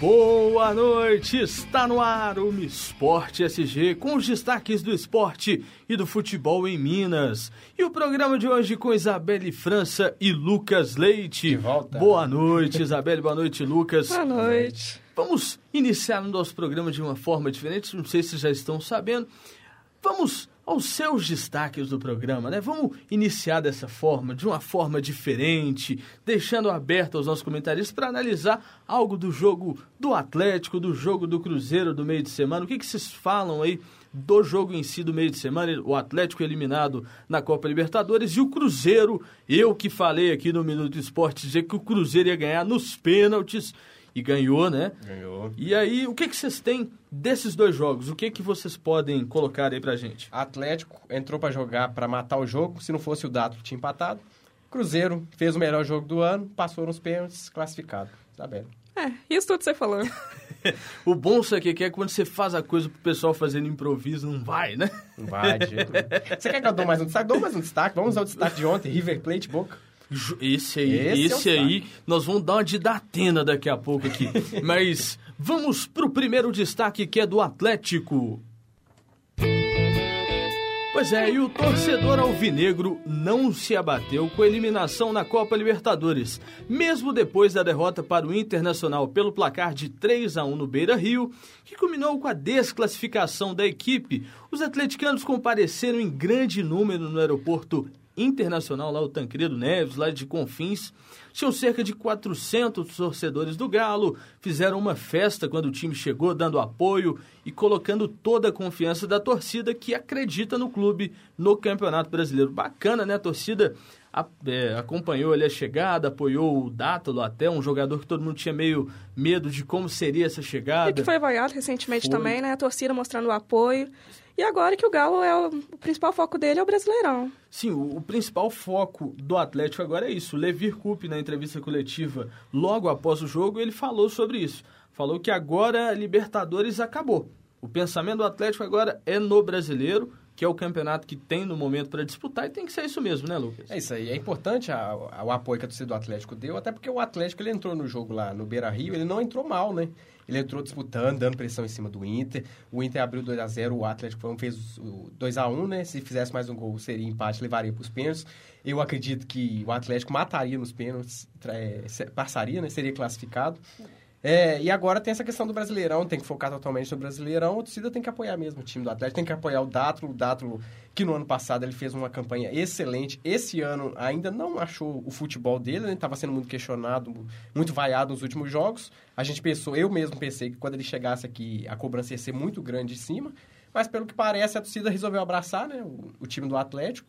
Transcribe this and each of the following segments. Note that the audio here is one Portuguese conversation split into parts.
Boa noite, está no ar o Esporte SG com os destaques do esporte e do futebol em Minas. E o programa de hoje com Isabelle França e Lucas Leite. De volta. Boa noite, Isabelle, boa noite, Lucas. Boa noite. Vamos iniciar o nosso programa de uma forma diferente, não sei se já estão sabendo. Vamos aos seus destaques do programa, né? Vamos iniciar dessa forma, de uma forma diferente, deixando aberto aos nossos comentaristas para analisar algo do jogo do Atlético, do jogo do Cruzeiro do meio de semana. O que, que vocês falam aí do jogo em si do meio de semana? O Atlético eliminado na Copa Libertadores e o Cruzeiro, eu que falei aqui no Minuto Esporte, dizer que o Cruzeiro ia ganhar nos pênaltis e ganhou, né? Ganhou. E aí, o que, que vocês têm desses dois jogos? O que, que vocês podem colocar aí pra gente? Atlético entrou para jogar para matar o jogo. Se não fosse o Dato, tinha empatado. Cruzeiro fez o melhor jogo do ano, passou nos pênaltis, classificado. Tá bem. É, isso tudo você falou. o bom isso aqui é que é quando você faz a coisa pro pessoal fazendo improviso, não vai, né? Não vai, de jeito. Você quer que eu dou mais um destaque? Dou mais um destaque. Vamos ao destaque de ontem, River Plate Boca. Esse aí, esse, esse é aí, nós vamos dar uma de Datena daqui a pouco aqui. Mas vamos pro primeiro destaque que é do Atlético. Pois é, e o torcedor alvinegro não se abateu com a eliminação na Copa Libertadores. Mesmo depois da derrota para o Internacional pelo placar de 3 a 1 no Beira-Rio, que culminou com a desclassificação da equipe, os atleticanos compareceram em grande número no aeroporto internacional lá, o Tancredo Neves, lá de Confins. Tinham cerca de 400 torcedores do Galo, fizeram uma festa quando o time chegou, dando apoio e colocando toda a confiança da torcida que acredita no clube no Campeonato Brasileiro. Bacana, né? A torcida é, acompanhou ali a chegada, apoiou o Dátalo até, um jogador que todo mundo tinha meio medo de como seria essa chegada. E que foi vaiado recentemente foi. também, né? A torcida mostrando o apoio. E agora que o Galo é o, o principal foco dele é o Brasileirão. Sim, o, o, principal foco do Atlético agora é isso. O Levir Coupe, na entrevista coletiva, logo após o jogo, ele falou sobre isso. Falou que agora a Libertadores acabou. O pensamento do Atlético agora é no brasileiro, que é o campeonato que tem no momento para disputar, e tem que ser isso mesmo, né, Lucas? É isso aí. É importante a, a, o apoio que a torcida do Atlético deu, até porque o Atlético ele entrou no jogo lá no Beira Rio, ele não entrou mal, né? Ele entrou disputando, dando pressão em cima do Inter. O Inter abriu 2 a 0 o Atlético fez o 2 a 1 né? Se fizesse mais um gol, seria empate, levaria para os pênaltis. Eu acredito que o Atlético mataria nos pênaltis, é, passaria, né? Seria classificado. É, e agora tem essa questão do Brasileirão, tem que focar totalmente no Brasileirão. A torcida tem que apoiar mesmo o time do Atlético, tem que apoiar o Dátolo. O Dátolo, que no ano passado ele fez uma campanha excelente. Esse ano ainda não achou o futebol dele, ele estava sendo muito questionado, muito vaiado nos últimos jogos. A gente pensou, eu mesmo pensei que quando ele chegasse aqui a cobrança ia ser muito grande de cima. Mas pelo que parece, a torcida resolveu abraçar né, o, o time do Atlético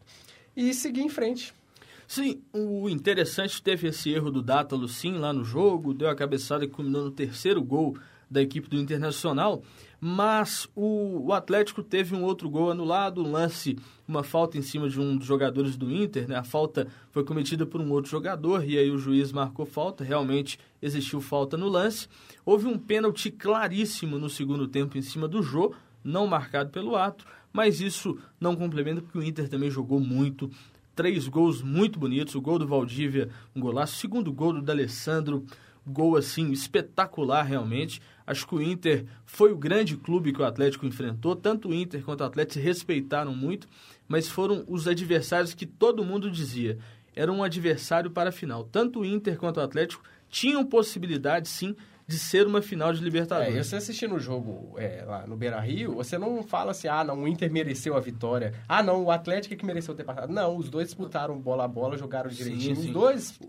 e seguir em frente. Sim, o interessante teve esse erro do Dátalo, sim, lá no jogo, deu a cabeçada que culminou no terceiro gol da equipe do Internacional, mas o, o, Atlético teve um outro gol anulado, um lance, uma falta em cima de um dos jogadores do Inter, né? A falta foi cometida por um outro jogador e aí o juiz marcou falta, realmente existiu falta no lance. Houve um pênalti claríssimo no segundo tempo em cima do Jô, não marcado pelo ato, mas isso não complementa porque o Inter também jogou muito, três gols muito bonitos. O gol do Valdívia, um golaço. O segundo gol do D'Alessandro, gol assim espetacular realmente. Acho que o Inter foi o grande clube que o Atlético enfrentou. Tanto o Inter quanto o Atlético se respeitaram muito, mas foram os adversários que todo mundo dizia. Era um adversário para a final. Tanto o Inter quanto o Atlético tinham possibilidade, sim, de ser uma final de Libertadores. É, você assistindo o jogo é, lá no Beira-Rio, você não fala assim, ah, não, o Inter mereceu a vitória. Ah, não, o Atlético é que mereceu ter passado. Não, os dois disputaram bola a bola, jogaram direitinho. Sim, sim. Os dois,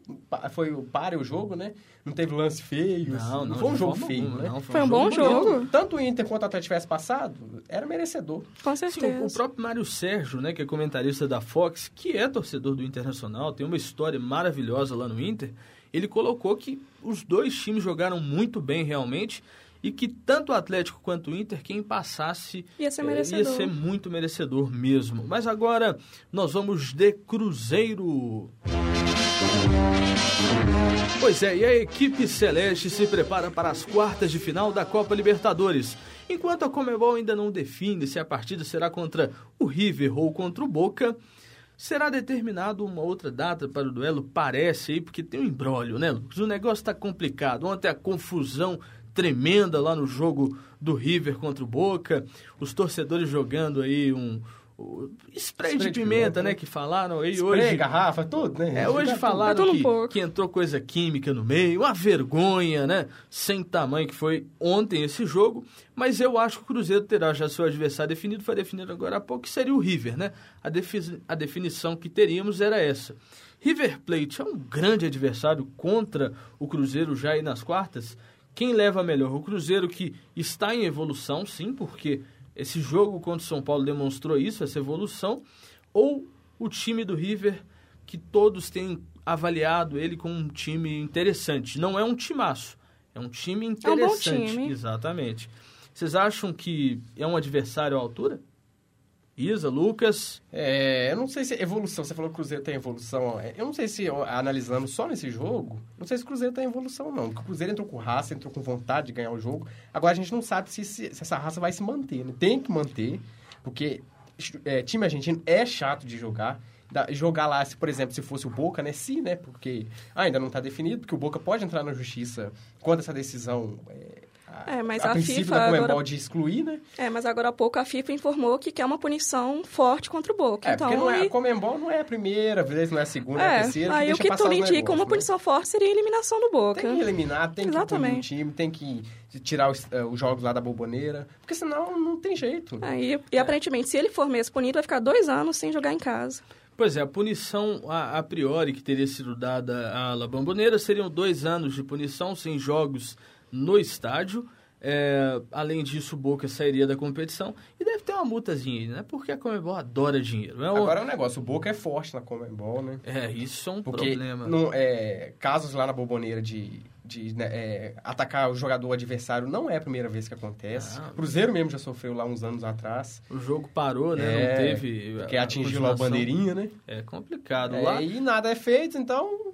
foi o pare o jogo, né? Não teve lance feio. Não, não, foi um jogo feio, né? Não, foi, foi um, um bom jogo. jogo. Tanto o Inter quanto o Atlético tivesse passado, era merecedor. Com certeza. Sim, o próprio Mário Sérgio, né, que é comentarista da Fox, que é torcedor do Internacional, tem uma história maravilhosa lá no Inter, ele colocou que os dois times jogaram muito bem realmente e que tanto o Atlético quanto o Inter, quem passasse ia ser, merecedor. ia ser muito merecedor mesmo. Mas agora nós vamos de Cruzeiro. Pois é, e a equipe celeste se prepara para as quartas de final da Copa Libertadores. Enquanto a Comebol ainda não define se a partida será contra o River ou contra o Boca, Será determinado uma outra data para o duelo? Parece aí, porque tem um embrólio, né, Lucas? O negócio está complicado. Ontem a confusão tremenda lá no jogo do River contra o Boca, os torcedores jogando aí um, spray, spray de, de pimenta, né, que falaram aí spray, hoje. garrafa, tudo, né? É, hoje falaram que, um que, entrou coisa química no meio, uma vergonha, né, sem tamanho que foi ontem esse jogo, mas eu acho que o Cruzeiro terá já seu adversário definido, foi definido agora há pouco, que seria o River, né? A, defi a definição que teríamos era essa. River Plate é um grande adversário contra o Cruzeiro já aí nas quartas. Quem leva melhor? O Cruzeiro que está em evolução, sim, porque esse jogo contra o São Paulo demonstrou isso, essa evolução, ou o time do River, que todos têm avaliado ele como um time interessante. Não é um timaço, é um time interessante. É um bom time. Exatamente. Vocês acham que é um adversário à altura? Isa, Lucas. É, eu não sei se evolução, você falou que o Cruzeiro tem evolução. É, eu não sei se analisando só nesse jogo, não sei se o Cruzeiro tem evolução, não. Porque o Cruzeiro entrou com raça, entrou com vontade de ganhar o jogo. Agora a gente não sabe se, se, se essa raça vai se manter, né? Tem que manter, porque é, time argentino é chato de jogar. Da, jogar lá, se, por exemplo, se fosse o Boca, né? Sim, né? Porque ainda não está definido, porque o Boca pode entrar na justiça contra essa decisão. É, é, mas a, a princípio FIFA da Comembol de excluir, né? É, mas agora há pouco a FIFA informou que quer uma punição forte contra o Boca. É, então, porque não é, a Comembol não é a primeira vez, não é a segunda, é, é a terceira. Aí que o que tudo indica, uma né? punição forte seria a eliminação do Boca. Tem que eliminar, tem Exatamente. que punir o time, tem que tirar os, uh, os, jogos lá da boboneira, porque senão não tem jeito. É, e, e aparentemente, se ele for mesmo punido, vai ficar dois anos sem jogar em casa. Pois é, a punição a, a, priori que teria sido dada à La Bomboneira seriam dois anos de punição sem jogos no estádio. É, além disso, o Boca sairia da competição e deve ter uma multazinha, né? Porque a Comebol adora dinheiro. É Agora é um negócio, o Boca é forte na Comebol, né? É, isso é um Porque problema. Não, é, casos lá na Boboneira de, de né, é, atacar o jogador adversário não é a primeira vez que acontece. Ah, Cruzeiro mesmo já sofreu lá uns anos atrás. O jogo parou, né? É, não teve. Porque atingiu lá a bandeirinha, né? É complicado. É, lá... E nada é feito, então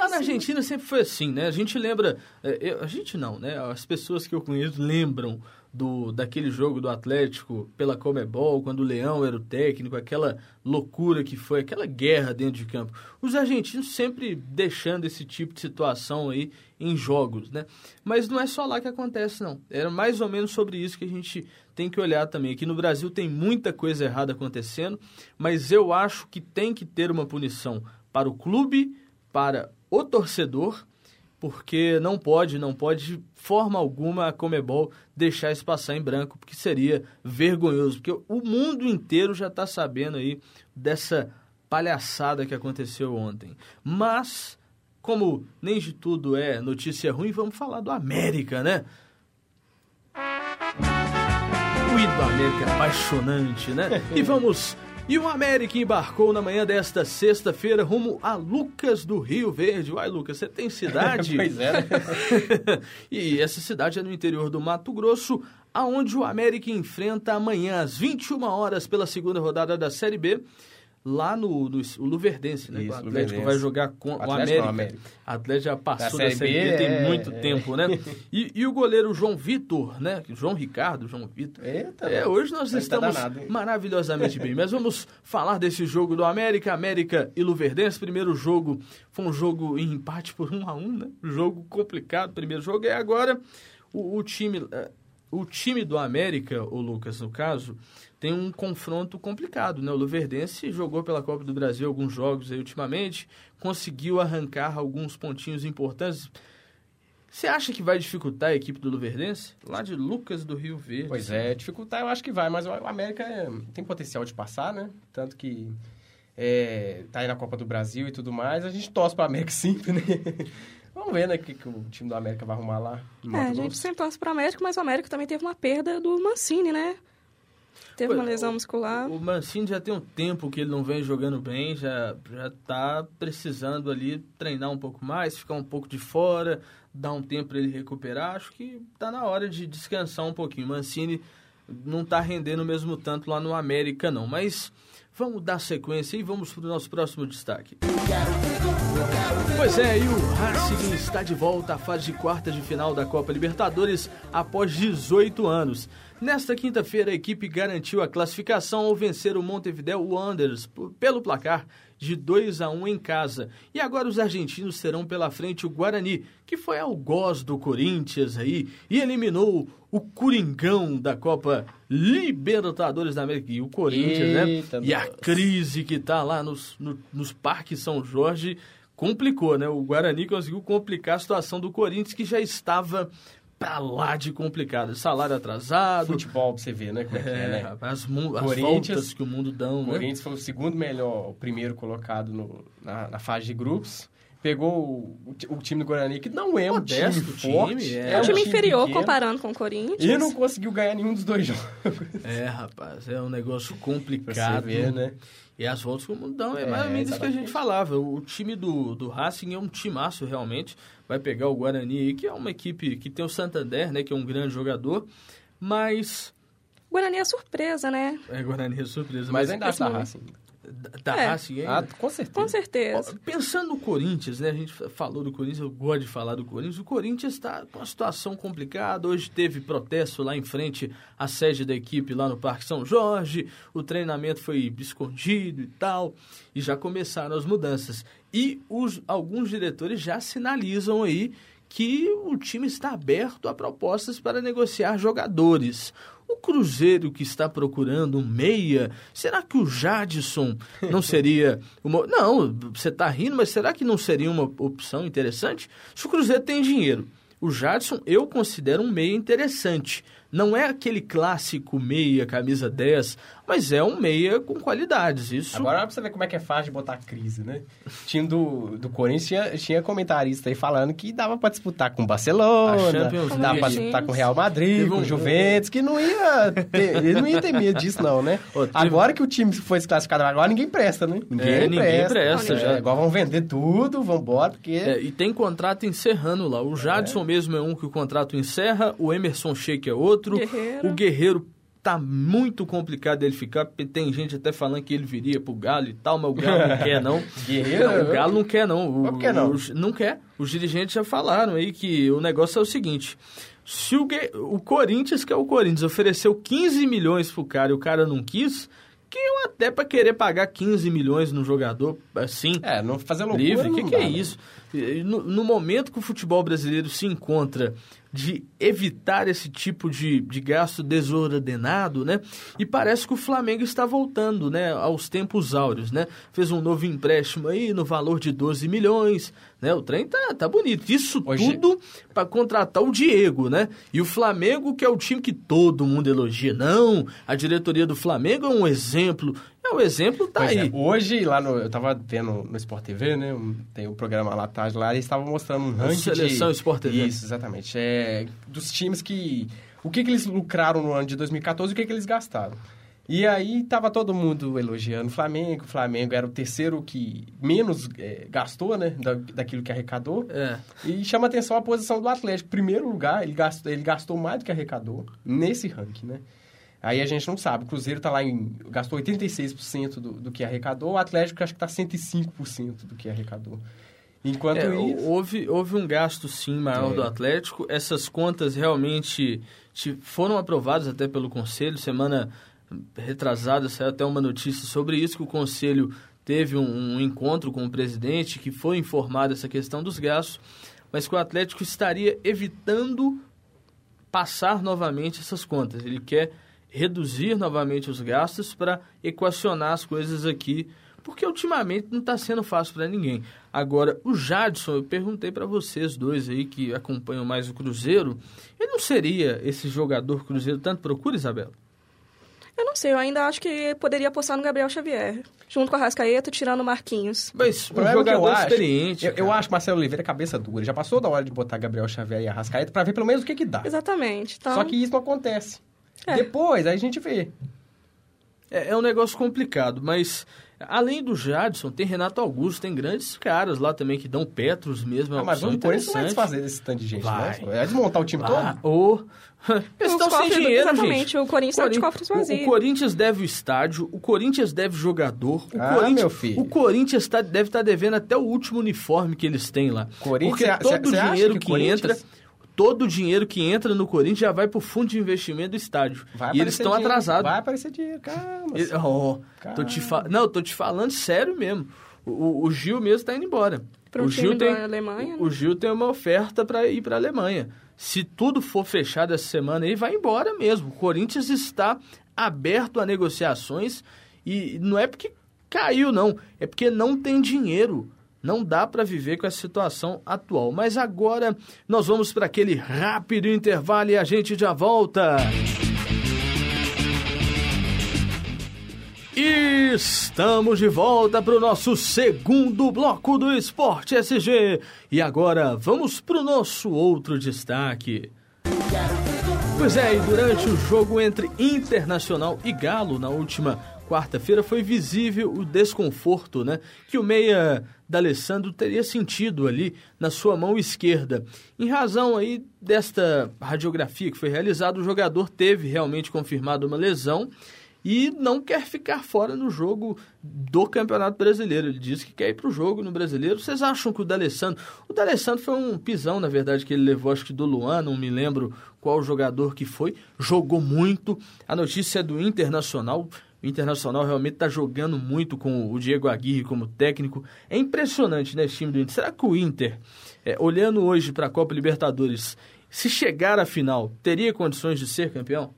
Lá na Argentina sempre foi assim, né? A gente lembra, é, eu, a gente não, né? As pessoas que eu conheço lembram do daquele jogo do Atlético pela Comebol, quando o Leão era o técnico, aquela loucura que foi, aquela guerra dentro de campo. Os argentinos sempre deixando esse tipo de situação aí em jogos, né? Mas não é só lá que acontece, não. Era mais ou menos sobre isso que a gente tem que olhar também. Aqui no Brasil tem muita coisa errada acontecendo, mas eu acho que tem que ter uma punição para o clube, para o torcedor, porque não pode, não pode de forma alguma a Comebol deixar isso passar em branco, porque seria vergonhoso, porque o mundo inteiro já está sabendo aí dessa palhaçada que aconteceu ontem. Mas, como nem de tudo é notícia ruim, vamos falar do América, né? O hino do América é apaixonante, né? E vamos e o América embarcou na manhã desta sexta-feira rumo a Lucas do Rio Verde. Uai, Lucas, você tem cidade? pois é. Né? e essa cidade é no interior do Mato Grosso, aonde o América enfrenta amanhã às 21 horas pela segunda rodada da Série B lá no, no o Luverdense, né? Isso, o Atlético Luverdense. vai jogar com o, América. América. O Atlético já passou da, da Série B, B tem é, muito é. tempo, né? E, e, o goleiro João Vitor, né? João Ricardo, João Vitor. Eita, é, hoje nós tá estamos tá danado, maravilhosamente bem. Mas vamos falar desse jogo do América, América e Luverdense. Primeiro jogo foi um jogo em empate por um a um, né? Jogo complicado, primeiro jogo. E agora o, o time... O time do América, o Lucas, no caso, tem um confronto complicado, né? O Luverdense jogou pela Copa do Brasil alguns jogos aí ultimamente, conseguiu arrancar alguns pontinhos importantes. Você acha que vai dificultar a equipe do Luverdense? Lá de Lucas do Rio Verde. Pois é, dificultar eu acho que vai, mas o América é, tem potencial de passar, né? Tanto que é, tá aí na Copa do Brasil e tudo mais. A gente torce para América sempre, né? Vamos ver, né, o que, que o time do América vai arrumar lá. É, a gente sempre torce para o América, mas o América também teve uma perda do Mancini, né? Teve uma lesão muscular. O, o Mancini já tem um tempo que ele não vem jogando bem, já, já tá precisando ali treinar um pouco mais, ficar um pouco de fora, dar um tempo para ele recuperar. Acho que tá na hora de descansar um pouquinho. O Mancini não tá rendendo mesmo tanto lá no América, não. Mas vamos dar sequência e vamos para o nosso próximo destaque. Pois é, e o Racing está de volta à fase de quartas de final da Copa Libertadores após 18 anos. Nesta quinta-feira, a equipe garantiu a classificação ao vencer o Montevideo Wanderers pelo placar de 2 a 1 em casa. E agora os argentinos terão pela frente o Guarani, que foi algoz do Corinthians aí e eliminou o Coringão da Copa Libertadores da América. E o Corinthians, Eita, né? E a crise que tá lá nos, no- nos parques São Jorge complicou, né? O Guarani conseguiu complicar a situação do Corinthians, que já estava pra lá de complicado. Salário atrasado. Futebol pra você ver, né? Como é que é, É, né? as, as voltas que o mundo dão, O né? Corinthians foi o segundo melhor, o primeiro colocado no- na, na fase de grupos. Pegou o, o ti- o time do Guarani, que não é um Modesto time time, forte. é. É um time inferior pequeno, comparando com o Corinthians. E não conseguiu ganhar nenhum dos dois jogos. É, rapaz, é um negócio complicado. ver, né? E as voltas que o mundo dão, é, É, mais ou menos isso que a gente falava. O time do, do Racing é um timaço, realmente. Vai pegar o Guarani aí, que é uma equipe que tem o Santander, né? Que é um grande jogador. Mas... O Guarani é surpresa, né? É, Guarani é surpresa. Mas ainda esse acha momento- Racing. Da, É. Racing ainda? Ah, com certeza. Com certeza. Pensando no Corinthians, né? A gente falou do Corinthians, eu gosto de falar do Corinthians. O Corinthians está com uma situação complicada. Hoje teve protesto lá em frente à sede da equipe lá no Parque São Jorge. O treinamento foi escondido e tal. E já começaram as mudanças. E os, alguns diretores já sinalizam aí que o time está aberto a propostas para negociar jogadores. O Cruzeiro que está procurando um meia, será que o Jadson não seria uma... Não, você está rindo, mas será que não seria uma opção interessante? Se o Cruzeiro tem dinheiro, o Jadson eu considero um meia interessante. Não é aquele clássico meia, camisa 10, mas é um meia com qualidades. Isso Agora pra você ver como é que é fácil de botar crise, né? O time do, do Corinthians tinha, tinha comentarista aí falando que dava pra disputar com o Barcelona, dava pra League. disputar com o Real Madrid, Teve com um- o Juventus, que não ia ter, ele não ia ter medo disso não, né? Ô, teve- Agora que o time foi desclassificado, agora ninguém presta, né? Ninguém É, ninguém presta. presta, É, já. Agora vão vender tudo, vão embora, porque... É, e tem contrato encerrando lá. O Jadson mesmo é um que o contrato encerra, o Emerson Sheik é outro. Guerreiro. O Guerreiro tá muito complicado dele ficar, porque tem gente até falando que ele viria pro Galo e tal, mas o Galo não quer não. Guerreiro, Não, o Galo não quer não. O, por que não? os- não quer. Os dirigentes já falaram aí que o negócio é o seguinte... Se o, o Corinthians, que é o Corinthians, ofereceu 15 milhões pro cara e o cara não quis, que eu até pra querer pagar 15 milhões no jogador, assim, É, não fazer loucura livre. O que, que dá, é né? isso? No, no momento que o futebol brasileiro se encontra de evitar esse tipo de, de gasto desordenado, né? E parece que o Flamengo está voltando, né? Aos tempos áureos, né? Fez um novo empréstimo aí no valor de 12 milhões, né? O trem tá, tá bonito. Isso Hoje- tudo para contratar o Diego, né? E o Flamengo, que é o time que todo mundo elogia. Não, a diretoria do Flamengo é um exemplo. É, o exemplo tá Pois é, aí. hoje, lá no. Eu tava vendo no Sport TV, né? um- Tem o programa lá tarde lá, eles estavam mostrando um ranking. Seleção de... Sport TV. Isso, exatamente. É, dos times que. O que, que eles lucraram no ano de 2014 e o que, que eles gastaram. E aí tava todo mundo elogiando o Flamengo. O Flamengo era o terceiro que menos é, gastou, né? Da, daquilo que arrecadou. É. E chama atenção a posição do Atlético. Primeiro lugar, ele gastou, ele gastou mais do que arrecadou nesse ranking, né? Aí a gente não sabe. O Cruzeiro tá lá em. gastou 86% do, do que arrecadou, o Atlético acho que tá 105% do que arrecadou. Enquanto É, isso. houve, houve um gasto sim maior É. do Atlético. Essas contas realmente te- foram aprovadas até pelo Conselho. Semana retrasada saiu até uma notícia sobre isso, que o Conselho teve um, um encontro com o presidente que foi informado essa questão dos gastos, mas que o Atlético estaria evitando passar novamente essas contas. Ele quer reduzir novamente os gastos para equacionar as coisas aqui, porque ultimamente não está sendo fácil para ninguém. Agora, o Jadson, eu perguntei para vocês dois aí que acompanham mais o Cruzeiro, ele não seria esse jogador que o Cruzeiro tanto procura, Isabela? Eu não sei, eu ainda acho que poderia apostar no Gabriel Xavier. Junto com a Rascaeta, tirando o Marquinhos. Mas O um é que eu jogador acho- experiente. Eu, eu acho que Marcelo Oliveira é cabeça dura. Já passou da hora de botar Gabriel Xavier e Arrascaeta pra ver pelo menos o que que dá. Exatamente. Então, Só que isso não acontece. É. Depois, aí a gente vê. É, é um negócio complicado, mas além do Jadson, tem Renato Augusto, tem grandes caras lá também que dão Petros mesmo. É Ah, mas o Corinthians não vai desfazer desse tanto de gente, Vai. não. Vai desmontar o time Ah, todo? ô. Eles estão sem dinheiro, exatamente, gente. o Corinthians tá de cofres o- vazios. O, Corinthians deve o estádio, o Corinthians deve jogador. O Ah, Corinthians, meu filho. O Corinthians tá- deve estar devendo até o último uniforme que eles têm lá. Corinthians- Porque todo o cê dinheiro que que, Corinthians- entra... Todo o dinheiro que entra no Corinthians já vai pro fundo de investimento do estádio. Vai e eles estão dinheiro. atrasados. Vai aparecer dinheiro, calma. Ele- oh, tô te fa... Não, tô te falando sério mesmo. O, o Gil mesmo está indo embora. Para o Gil tem, Alemanha. o né? Gil tem uma oferta para ir para a Alemanha. Se tudo for fechado essa semana aí, vai embora mesmo. O Corinthians está aberto a negociações e não é porque caiu, não. É porque não tem dinheiro. Não dá para viver com essa situação atual. Mas agora nós vamos para aquele rápido intervalo e a gente já volta. Estamos de volta para o nosso segundo bloco do Esporte SG. E agora vamos para o nosso outro destaque. Pois é, e durante o jogo entre Internacional e Galo na última quarta-feira foi visível o desconforto, né, que o meia D'Alessandro teria sentido ali na sua mão esquerda. Em razão aí desta radiografia que foi realizada, o jogador teve realmente confirmado uma lesão e não quer ficar fora no jogo do Campeonato Brasileiro. Ele disse que quer ir para o jogo no Brasileiro. Vocês acham que o D'Alessandro... O D'Alessandro foi um pisão, na verdade, que ele levou, acho que do Luan, não me lembro qual jogador que foi. Jogou muito. A notícia é do Internacional. O Internacional realmente está jogando muito com o Diego Aguirre como técnico. É impressionante, né, esse time do Inter. Será que o Inter, é, olhando hoje para a Copa Libertadores, se chegar à final, teria condições de ser campeão?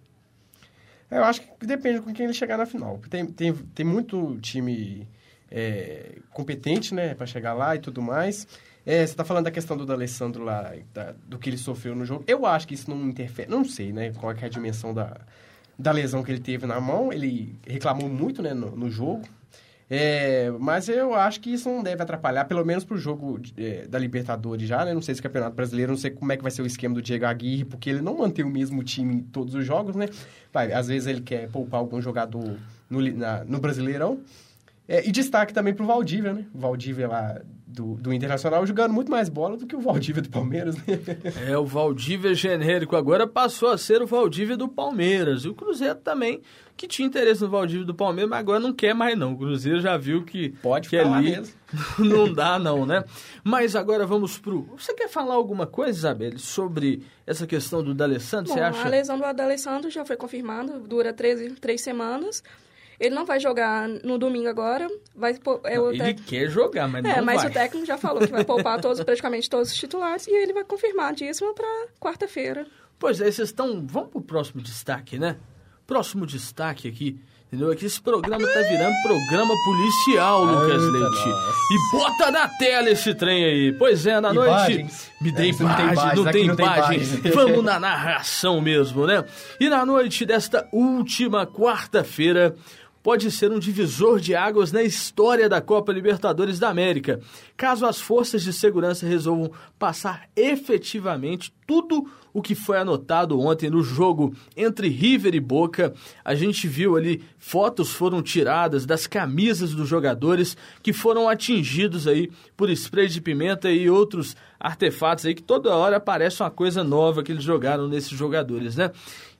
Eu acho que depende com quem ele chegar na final. Tem, tem, tem muito time é, competente, né, para chegar lá e tudo mais. É, você está falando da questão do D'Alessandro lá, da, do que ele sofreu no jogo. Eu acho que isso não interfere, não sei, né, qual é a dimensão da, da lesão que ele teve na mão. Ele reclamou muito, né, no, no jogo. É, mas eu acho que isso não deve atrapalhar, pelo menos para o jogo é, da Libertadores já, né? Não sei se o Campeonato Brasileiro, não sei como é que vai ser o esquema do Diego Aguirre, porque ele não mantém o mesmo time em todos os jogos, né? Vai, às vezes ele quer poupar algum jogador no, na, no Brasileirão. É, e destaque também para o Valdívia, né? O Valdívia lá do, do Internacional jogando muito mais bola do que o Valdívia do Palmeiras, né? É, o Valdívia genérico agora passou a ser o Valdívia do Palmeiras. E o Cruzeiro também, que tinha interesse no Valdívia do Palmeiras, mas agora não quer mais não. O Cruzeiro já viu que, Pode que falar ali mesmo. não dá não, né? Mas agora vamos pro... Você quer falar alguma coisa, Isabelle, sobre essa questão do D'Alessandro? Bom, Você acha... a lesão do D'Alessandro já foi confirmada, dura três, três semanas. Ele não vai jogar no domingo agora. Vai, é, Não, o ele tec- quer jogar, mas é, não mas vai. o técnico já falou que vai poupar todos, praticamente todos os titulares e ele vai confirmar dízimo para quarta-feira. Pois é, vocês estão... Vamos pro próximo destaque, né? Próximo destaque aqui, entendeu? É que esse programa tá virando programa policial, Lucas Eita, Leite. nossa. E bota na tela esse trem aí. Pois é, na Imagens. noite... Me dê É, não tem imagem, não tem imagem. Vamos na narração mesmo, né? E na noite desta última quarta-feira pode ser um divisor de águas na história da Copa Libertadores da América, caso as forças de segurança resolvam passar efetivamente tudo o que foi anotado ontem no jogo entre River e Boca. A gente viu ali fotos foram tiradas das camisas dos jogadores que foram atingidos aí por spray de pimenta e outros artefatos aí que toda hora aparece uma coisa nova que eles jogaram nesses jogadores, né?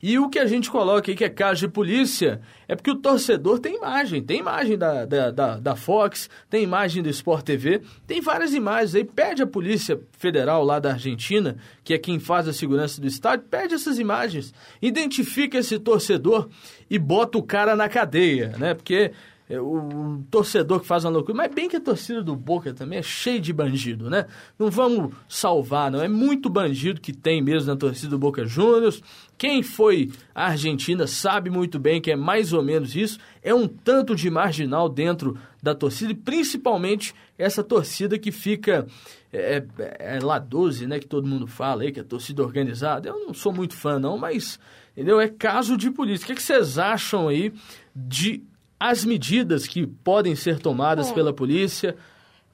E o que a gente coloca aí que é caso de polícia é porque o torcedor tem imagem, tem imagem da, da, da, da Fox, tem imagem do Sport TV, tem várias imagens aí. Pede a Polícia Federal lá da Argentina, que é quem faz a segurança do estádio, pede essas imagens, identifica esse torcedor e bota o cara na cadeia, né? Porque é, o, torcedor que faz uma loucura, mas bem que a torcida do Boca também é cheia de bandido, né? Não vamos salvar, não. É muito bandido que tem mesmo na torcida do Boca Juniors. Quem foi à Argentina sabe muito bem que é mais ou menos isso. É um tanto de marginal dentro da torcida, e principalmente essa torcida que fica. É, é, é lá 12, né? Que todo mundo fala aí, que é torcida organizada. Eu não sou muito fã, não, mas. Entendeu? É caso de polícia. O que, é que vocês acham aí de as medidas que podem ser tomadas Bom. pela polícia?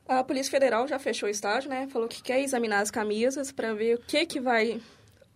A Polícia Federal já fechou o estádio, né? Falou que quer examinar as camisas para ver o que que vai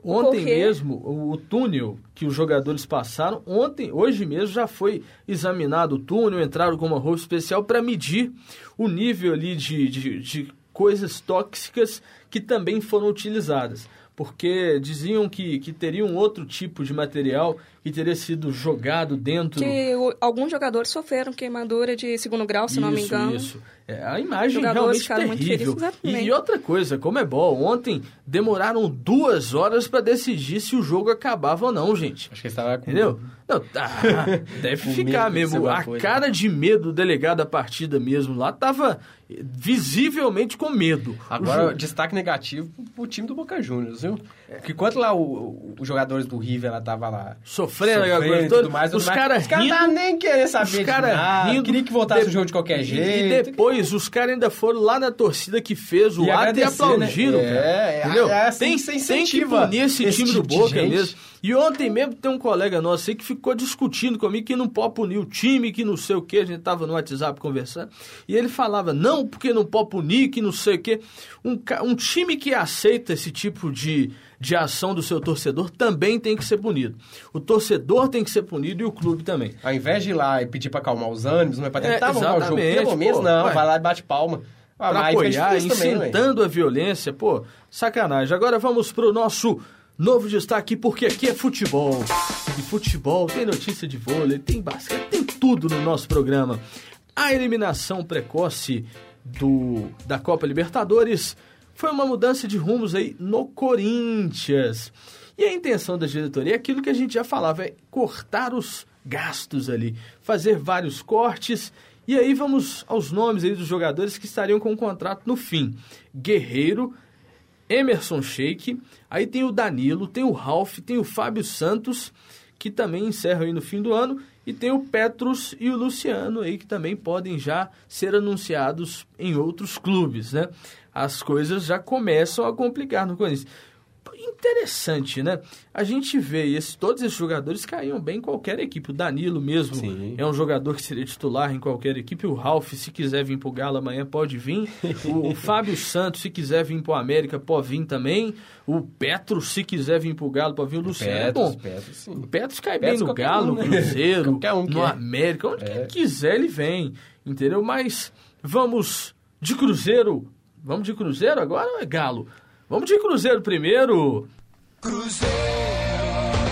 Ontem Correr. mesmo, o, o túnel que os jogadores passaram, ontem, hoje mesmo já foi examinado o túnel, entraram com uma roupa especial para medir o nível ali de, de, de coisas tóxicas que também foram utilizadas. Porque diziam que, que teria um outro tipo de material que teria sido jogado dentro... Que o, alguns jogadores sofreram queimadura de segundo grau, se isso, não me engano. Isso, é, a imagem realmente terrível. E, e outra coisa, como é bom, ontem demoraram duas horas para decidir se o jogo acabava ou não, gente. Acho que estava com... Entendeu? Não, tá, deve ficar mesmo. A coisa. cara de medo do delegado da partida mesmo lá tava visivelmente com medo. Agora, destaque negativo pro time do Boca Juniors, viu? Porque enquanto lá o, os jogadores do River ela tava lá sofrendo, sofrendo tudo mais, os caras rindo, cara nem querer saber os cara rindo, queria que voltasse de, o jogo de qualquer jeito. E depois os caras ainda foram lá na torcida que fez o e ato e aplaudiram, né? é, é, entendeu? É, assim tem, tem que punir esse, esse time tipo do Boca mesmo. E ontem mesmo tem um colega nosso aí que ficou discutindo comigo que não pode punir o time, que não sei o que, a gente tava no WhatsApp conversando, e ele falava, não, porque não pode punir, que não sei o que. Um, um time que aceita esse tipo de, de ação do seu torcedor também tem que ser punido. O torcedor tem que ser punido e o clube também. Ao invés de ir lá e pedir para acalmar os ânimos, não é para tentar é, o jogo, pelo menos não, vai lá e bate palma. Ah, para apoiar, incitando também, a violência, pô, sacanagem. Agora vamos pro nosso Novo destaque porque aqui é futebol. E futebol tem notícia de vôlei, tem basquete, tem tudo no nosso programa. A eliminação precoce do da Copa Libertadores foi uma mudança de rumos aí no Corinthians. E a intenção da diretoria é aquilo que a gente já falava, é cortar os gastos ali, fazer vários cortes. E aí vamos aos nomes aí dos jogadores que estariam com o contrato no fim. Guerreiro, Emerson Sheik, aí tem o Danilo, tem o Ralph, tem o Fábio Santos, que também encerra aí no fim do ano, e tem o Petrus e o Luciano aí que também podem já ser anunciados em outros clubes, né? As coisas já começam a complicar no Corinthians interessante, né? A gente vê esse, todos esses jogadores caíam bem em qualquer equipe. O Danilo mesmo Sim. é um jogador que seria titular em qualquer equipe. O Ralf, se quiser vir pro Galo amanhã, pode vir. O, o Fábio Santos, se quiser vir pro América, pode vir também. O Petro, se quiser vir pro Galo, pode vir. O Luciano. É bom, Petros. O Petros cai Petros bem no Galo, um, no né? Cruzeiro, um no América. Onde é. quiser ele vem, entendeu? Mas vamos de Cruzeiro. Vamos de Cruzeiro agora ou é Galo? Vamos de Cruzeiro primeiro. Cruzeiro.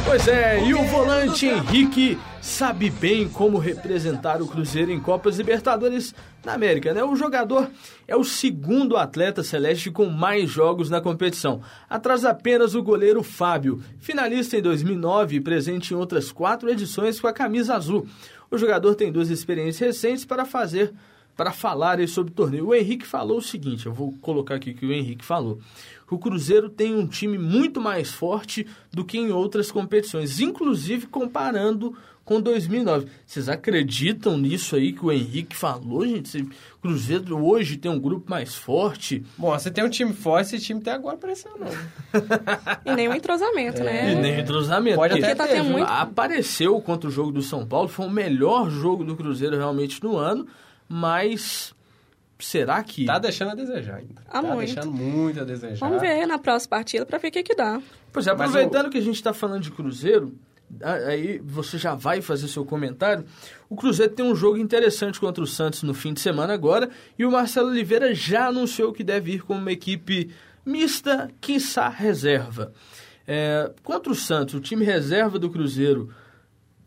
Pois é, e o volante Henrique sabe bem como representar o Cruzeiro em Copas Libertadores na América, né? O jogador é o segundo atleta celeste com mais jogos na competição, atrás apenas o goleiro Fábio, finalista em 2009 e presente em outras quatro edições com a camisa azul. O jogador tem duas experiências recentes para fazer para falar sobre o torneio. O Henrique falou o seguinte, eu vou colocar aqui o que o Henrique falou o Cruzeiro tem um time muito mais forte do que em outras competições, inclusive comparando com 2009. Vocês acreditam nisso aí que o Henrique falou, gente? O Cruzeiro hoje tem um grupo mais forte? Bom, você tem um time forte, esse time até agora apareceu não. e nem o entrosamento, é. né? E nem o entrosamento. Pode até tá ter, muito... Apareceu contra o jogo do São Paulo, foi o melhor jogo do Cruzeiro realmente no ano, mas será que. Tá deixando a desejar ainda. Ah, tá muito. deixando muito a desejar. Vamos ver na próxima partida para ver o que, que dá. Pois é, aproveitando o... que a gente está falando de Cruzeiro, aí você já vai fazer seu comentário. O Cruzeiro tem um jogo interessante contra o Santos no fim de semana agora, e o Marcelo Oliveira já anunciou que deve ir com uma equipe mista, quiçá reserva. É, contra o Santos, o time reserva do Cruzeiro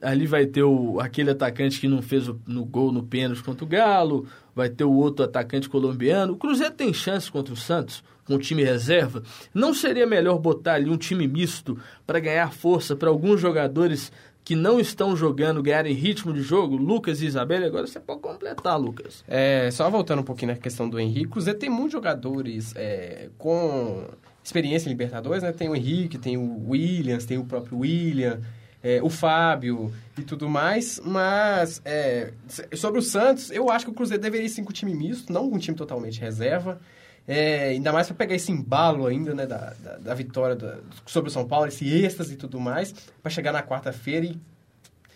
ali vai ter o, aquele atacante que não fez o, no gol no pênalti contra o Galo, vai ter o outro atacante colombiano. O Cruzeiro tem chance contra o Santos, com o time reserva. Não seria melhor botar ali um time misto para ganhar força para alguns jogadores que não estão jogando ganharem ritmo de jogo? Lucas e Isabela, agora você pode completar, Lucas. É, só voltando um pouquinho na questão do Henrique, o Cruzeiro tem muitos jogadores é, com experiência em Libertadores, né? Tem o Henrique, tem o Williams, tem o próprio William é, o Fábio e tudo mais, mas é, sobre o Santos, eu acho que o Cruzeiro deveria sim com o time misto, não com um time totalmente reserva. É, ainda mais para pegar esse embalo ainda, né, da, da, da vitória da, sobre o São Paulo, esse êxtase e tudo mais, para chegar na quarta-feira e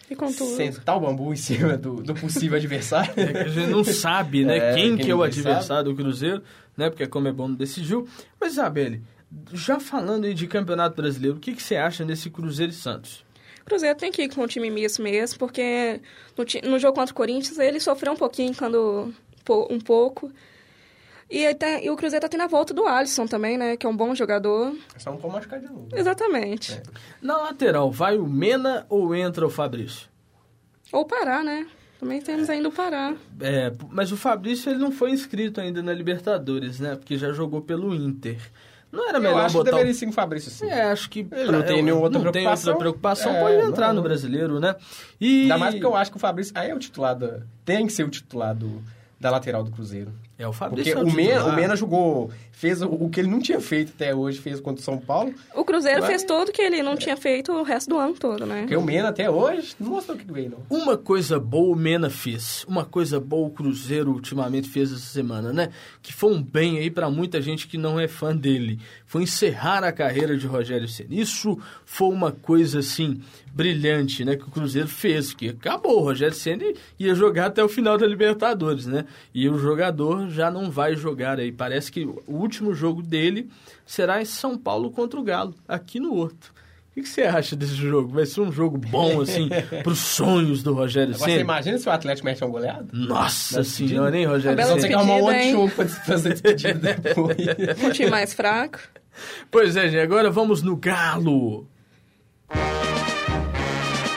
e. Sentar o bambu em cima do, do possível adversário. É que a gente não sabe, né? É, quem, quem, que é o adversário sabe. do Cruzeiro, né? Porque como é bom decidiu. Mas, Isabelle, já falando aí de Campeonato Brasileiro, o que, que você acha desse Cruzeiro e Santos? Cruzeiro tem que ir com o time misto mesmo, porque no, no jogo contra o Corinthians ele sofreu um pouquinho quando um pouco. E, tem, e, o Cruzeiro tá tendo a volta do Alisson também, né? Que é um bom jogador. É só não pode machucar de novo. Exatamente. É. Na lateral, vai o Mena ou entra o Fabrício? Ou parar, né? Também temos ainda o Pará. É, mas o Fabrício ele não foi inscrito ainda na Libertadores, né? Porque já jogou pelo Inter. Não era melhor eu acho botar. Que deveria sim o Fabrício sim. É, acho que. Ele não tem nenhuma outra não preocupação. Tem outra preocupação, é, pode entrar não. no brasileiro, né? E... Ainda mais porque eu acho que o Fabrício. Aí é o titular da. Tem que ser o titular do, da lateral do Cruzeiro. É, o Fabrício Porque é o, o, Mena, o Mena jogou, fez o, o, que ele não tinha feito até hoje, fez contra o São Paulo. O Cruzeiro Mas... fez tudo que ele não tinha feito o resto do ano todo, né? Porque o Mena até hoje não mostrou o que veio, não. Uma coisa boa o Mena fez, uma coisa boa o Cruzeiro ultimamente fez essa semana, né? Que foi um bem aí para muita gente que não é fã dele. Foi encerrar a carreira de Rogério Ceni. Isso foi uma coisa assim brilhante, né, que o Cruzeiro fez, que acabou, o Rogério Ceni ia jogar até o final da Libertadores, né? E o jogador já não vai jogar aí. Parece que o último jogo dele será em São Paulo contra o Galo, aqui no Horto. O que você acha desse jogo? Vai ser um jogo bom, assim, para os sonhos do Rogério Senna? Você imagina se o Atlético mete um goleado? Nossa senhora, hein, Rogério Senna? Você quer arrumar um outro jogo para fazer despedida depois. um time mais fraco. Pois é, gente, agora vamos no Galo.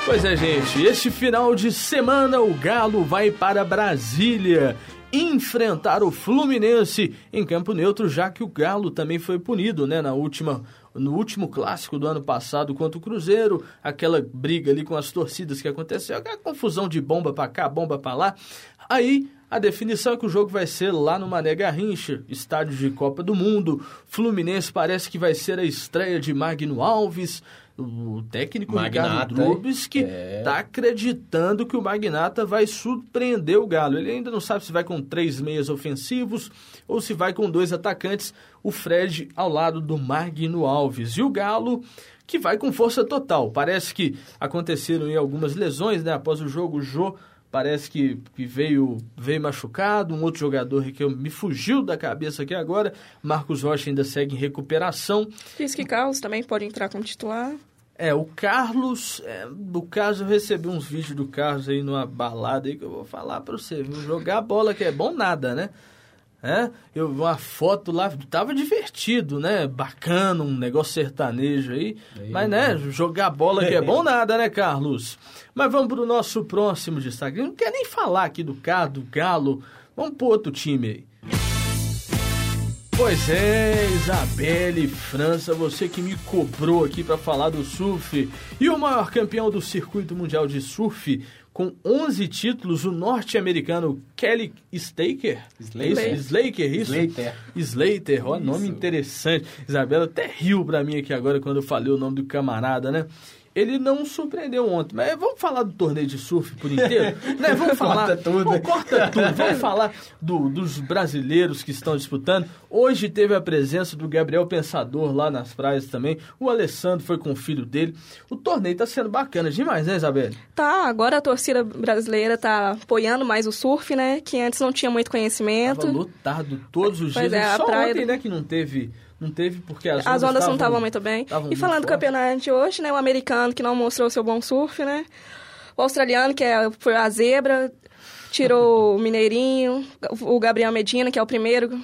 Pois é, gente, este final de semana o Galo vai para Brasília enfrentar o Fluminense em campo neutro, já que o Galo também foi punido, né, na última no último clássico do ano passado contra o Cruzeiro, aquela briga ali com as torcidas que aconteceu, aquela confusão de bomba para cá, bomba para lá. Aí a definição é que o jogo vai ser lá no Mané Garrincha, estádio de Copa do Mundo. Fluminense parece que vai ser a estreia de Magno Alves o técnico Magnata, Ricardo que está é. Tá acreditando que o Magnata vai surpreender o Galo. Ele ainda não sabe se vai com três meias ofensivos ou se vai com dois atacantes, o Fred ao lado do Magno Alves. E o Galo que vai com força total. Parece que aconteceram aí algumas lesões, né? Após o jogo, o Jô parece que, que veio, veio machucado. Um outro jogador que me fugiu da cabeça aqui agora. Marcos Rocha ainda segue em recuperação. Diz que Carlos também pode entrar como titular. É, o Carlos, é, do caso eu recebi uns vídeos do Carlos aí numa balada aí que eu vou falar pra você, viu? Jogar bola que é bom nada, né? É, eu vi uma foto lá, tava divertido, né? Bacana, um negócio sertanejo aí. aí mas, né, jogar bola que é bom nada, né, Carlos? Mas vamos pro nosso próximo destaque. Eu não quero nem falar aqui do Carlos, do Galo. Vamos pro outro time aí. Pois é, Isabelle França, você que me cobrou aqui para falar do surf. E o maior campeão do circuito mundial de surf, com 11 títulos, o norte-americano Kelly Staker. Slater. Slater, isso? Slater. Slater, ó, nome interessante. Isabela até riu para mim aqui agora quando eu falei o nome do camarada, né? Ele não surpreendeu ontem. Mas vamos falar do torneio de surf por inteiro? né? Vamos falar. corta tudo. Vamos, corta tudo. Vamos falar do, dos brasileiros que estão disputando. Hoje teve a presença do Gabriel Pensador lá nas praias também. O Alessandro foi com o filho dele. O torneio está sendo bacana demais, né, Isabel? Tá, agora a torcida brasileira tá apoiando mais o surf, né? Que antes não tinha muito conhecimento. Tava lotado todos os pois dias. É, Só praia... ontem, né, que não teve não teve porque as, as ondas, não estavam muito bem. E falando do campeonato de hoje, né? O americano que não mostrou seu bom surf, né? O australiano, que é, foi a zebra, tirou o Mineirinho. O Gabriel Medina, que é o primeiro,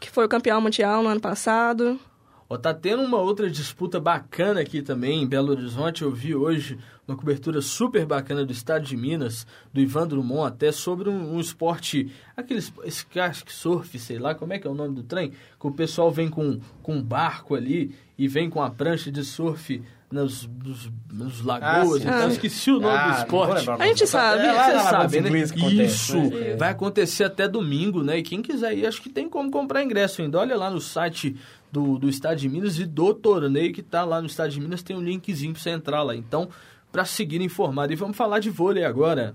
que foi o campeão mundial no ano passado. Ó, tá tendo uma outra disputa bacana aqui também em Belo Horizonte. Eu vi hoje uma cobertura super bacana do Estado de Minas, do Ivan Drummond, até sobre um, um esporte, aqueles surf, sei lá, como é que é o nome do trem? Que o pessoal vem com, com um barco ali e vem com a prancha de surf nos, nos, nos lagoas, ah, então ah. esqueci o nome ah, do esporte. A gente sabe, é, você sabe, né? Isso, né? vai acontecer até domingo, né? E quem quiser ir, acho que tem como comprar ingresso ainda. Olha lá no site do, do Estado de Minas e do torneio que está lá no Estado de Minas, tem um linkzinho para você entrar lá. Então, para seguir informado. E vamos falar de vôlei agora.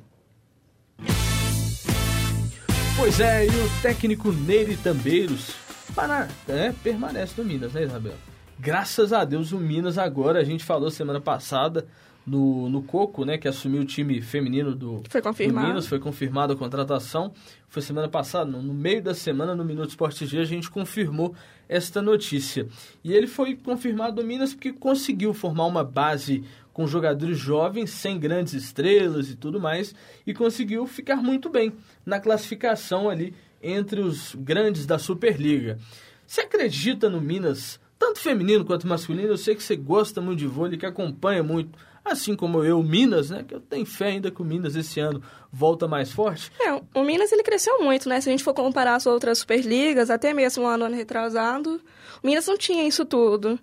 Pois é, e o técnico Nery Tambeiros para, é, permanece no Minas, né, Isabel? Graças a Deus o Minas agora, a gente falou semana passada no, no Coco, né, que assumiu o time feminino do, foi confirmado. do Minas, foi confirmada a contratação. Foi semana passada, no, no meio da semana, no Minuto Esporte G, a gente confirmou esta notícia. E ele foi confirmado no Minas porque conseguiu formar uma base com jogadores jovens, sem grandes estrelas e tudo mais, e conseguiu ficar muito bem na classificação ali entre os grandes da Superliga. Você acredita no Minas, tanto feminino quanto masculino? Eu sei que você gosta muito de vôlei, que acompanha muito, assim como eu, Minas, né? Que eu tenho fé ainda que o Minas esse ano volta mais forte. É, o Minas ele cresceu muito, né? Se a gente for comparar as outras Superligas, até mesmo ano, ano retrasado, o Minas não tinha isso tudo.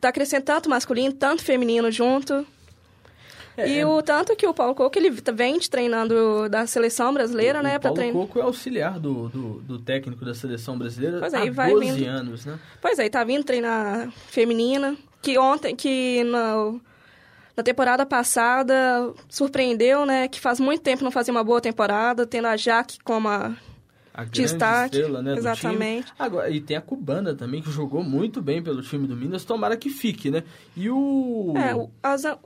Tá crescendo tanto masculino, tanto feminino junto. É, e é. o tanto que o Paulo Coco ele vem treinando da seleção brasileira, o, né? O Paulo treinar. Coco é auxiliar do, do, do, técnico da seleção brasileira pois há vai 12 vindo, anos, né? Pois é, tá vindo treinar feminina, que ontem, que na, na temporada passada surpreendeu, né? Que faz muito tempo não fazia uma boa temporada, tendo a Jaque como a a grande Destaque, estrela, né, exatamente. Agora, e tem a cubana também, que jogou muito bem pelo time do Minas, tomara que fique, né? E o... É, o.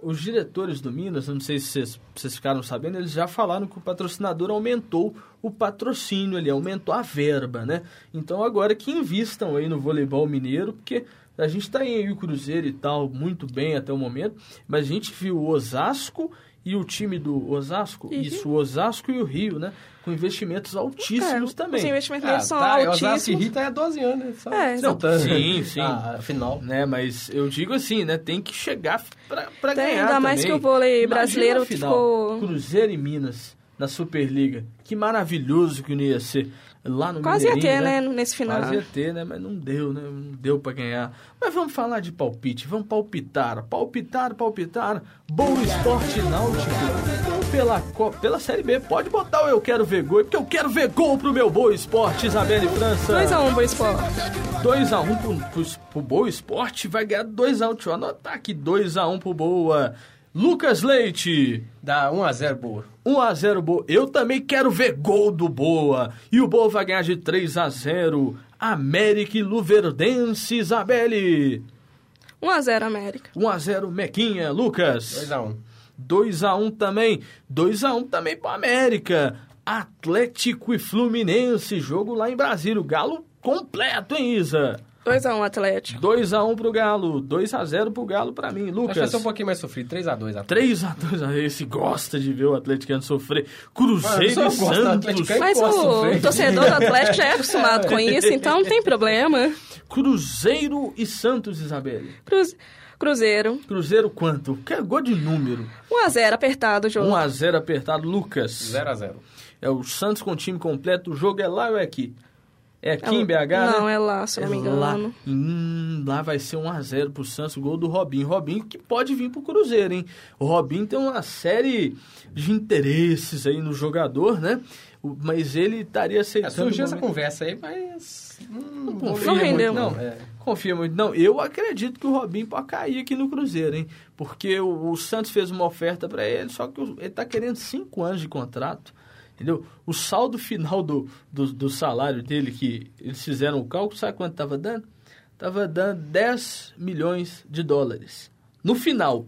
Os diretores do Minas, não sei se vocês, vocês ficaram sabendo, eles já falaram que o patrocinador aumentou o patrocínio ali, aumentou a verba, né? Então agora que invistam aí no voleibol mineiro, porque a gente está em o Cruzeiro e tal, muito bem até o momento, mas a gente viu o Osasco e o time do Osasco, uhum. isso, o Osasco e o Rio, né? Com investimentos altíssimos é, também. Os investimentos ah, são tá, altíssimos. E Rio tá há 12 anos, né? Só é, não, sim, sim. Ah, final. Né, mas eu digo assim, né? Tem que chegar para ganhar Ainda mais também. que o vôlei brasileiro final, ficou... Cruzeiro e Minas na Superliga. Que maravilhoso que não ia ser lá no Quase ia ter, né? né? Nesse final. Quase ia ter, né? Mas não deu, né? Não deu para ganhar. Mas vamos falar de palpite, vamos palpitar. Palpitar, palpitar. Bom esporte náutico. Pela, pela Série B, pode botar o Eu Quero Ver Gol, porque eu quero ver gol pro meu Boa Esporte, Isabelle França. 2x1 um, Boa Esporte. 2x1 um pro, pro, pro Boa Esporte, vai ganhar 2x1. Um. Deixa eu anotar aqui, 2x1 um pro Boa. Lucas Leite. Dá 1x0 Boa. 1x0 Boa. Eu também quero ver gol do Boa. E o Boa vai ganhar de 3x0. América e Luverdense, Isabelle. 1x0 América. 1x0 Mequinha, Lucas. 2x1. 2x1 também. 2x1 também pro América. Atlético e Fluminense, jogo lá em Brasília. O Galo completo, hein, Isa? 2x1 Atlético. 2x1 pro Galo. 2x0 pro Galo pra mim. Lucas. Acho que vai ser um pouquinho mais sofrido. 3x2 3x2. Esse gosta de ver o atleticano sofrer. Cruzeiro e Santos. Mas o, o torcedor do Atlético já é acostumado com isso, então não tem problema. Cruzeiro e Santos, Isabelle. Cruz... Cruzeiro. Cruzeiro quanto? Quer gol de número. 1x0 apertado o jogo. 1x0 apertado. Lucas. 0x0. É o Santos com o time completo. O jogo é lá ou é aqui? É aqui é, em BH, Não, né? é lá, se é não me engano. Lá, hum, lá vai ser 1x0 pro Santos, gol do Robinho. Robinho que pode vir pro Cruzeiro, hein? O Robinho tem uma série de interesses aí no jogador, né? Mas ele estaria aceitando... É, surgiu essa conversa aí, mas... Hum, não confia não muito, não. É. Confia muito, não. Eu acredito que o Robinho pode cair aqui no Cruzeiro, hein? Porque o, o Santos fez uma oferta para ele, só que ele tá querendo 5 anos de contrato. Entendeu? O saldo final do, do, do, salário dele, que eles fizeram o cálculo, sabe quanto estava dando? Estava dando 10 milhões de dólares. No final,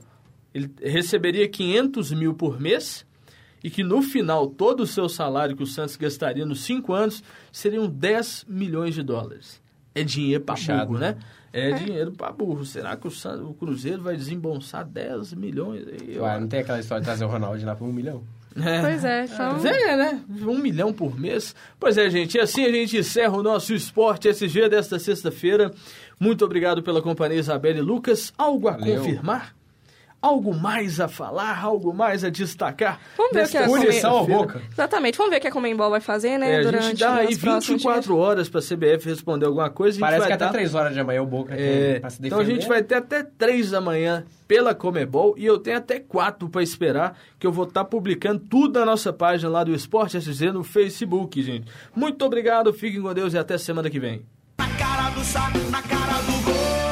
ele receberia 500 mil por mês e que no final todo o seu salário que o Santos gastaria nos 5 anos seriam 10 milhões de dólares. É dinheiro para burro, né? É, é. dinheiro para burro. Será que o, Santos, o Cruzeiro vai desembolsar 10 milhões? Ué, não tem aquela história de trazer o Ronaldo lá por um milhão? É. Pois é, são... Pois é, né? Um milhão por mês. Pois é, gente. E assim a gente encerra o nosso Esporte SG desta sexta-feira. Muito obrigado pela companhia, Isabelle e Lucas. Algo a Valeu. confirmar? Algo mais a falar, algo mais a destacar? Vamos ver o que a Comembol... boca. Exatamente, vamos ver o que a Comembol vai fazer, né? É, durante a gente dá aí 24 horas para a CBF responder alguma coisa. Parece que até dar... 3 horas de amanhã o Boca é, tem se defender. Então a gente vai ter até 3 da manhã pela Comebol e eu tenho até 4 para esperar, que eu vou estar tá publicando tudo na nossa página lá do Esporte SG no Facebook, gente. Muito obrigado, fiquem com Deus e até semana que vem. Na cara do saco, na cara do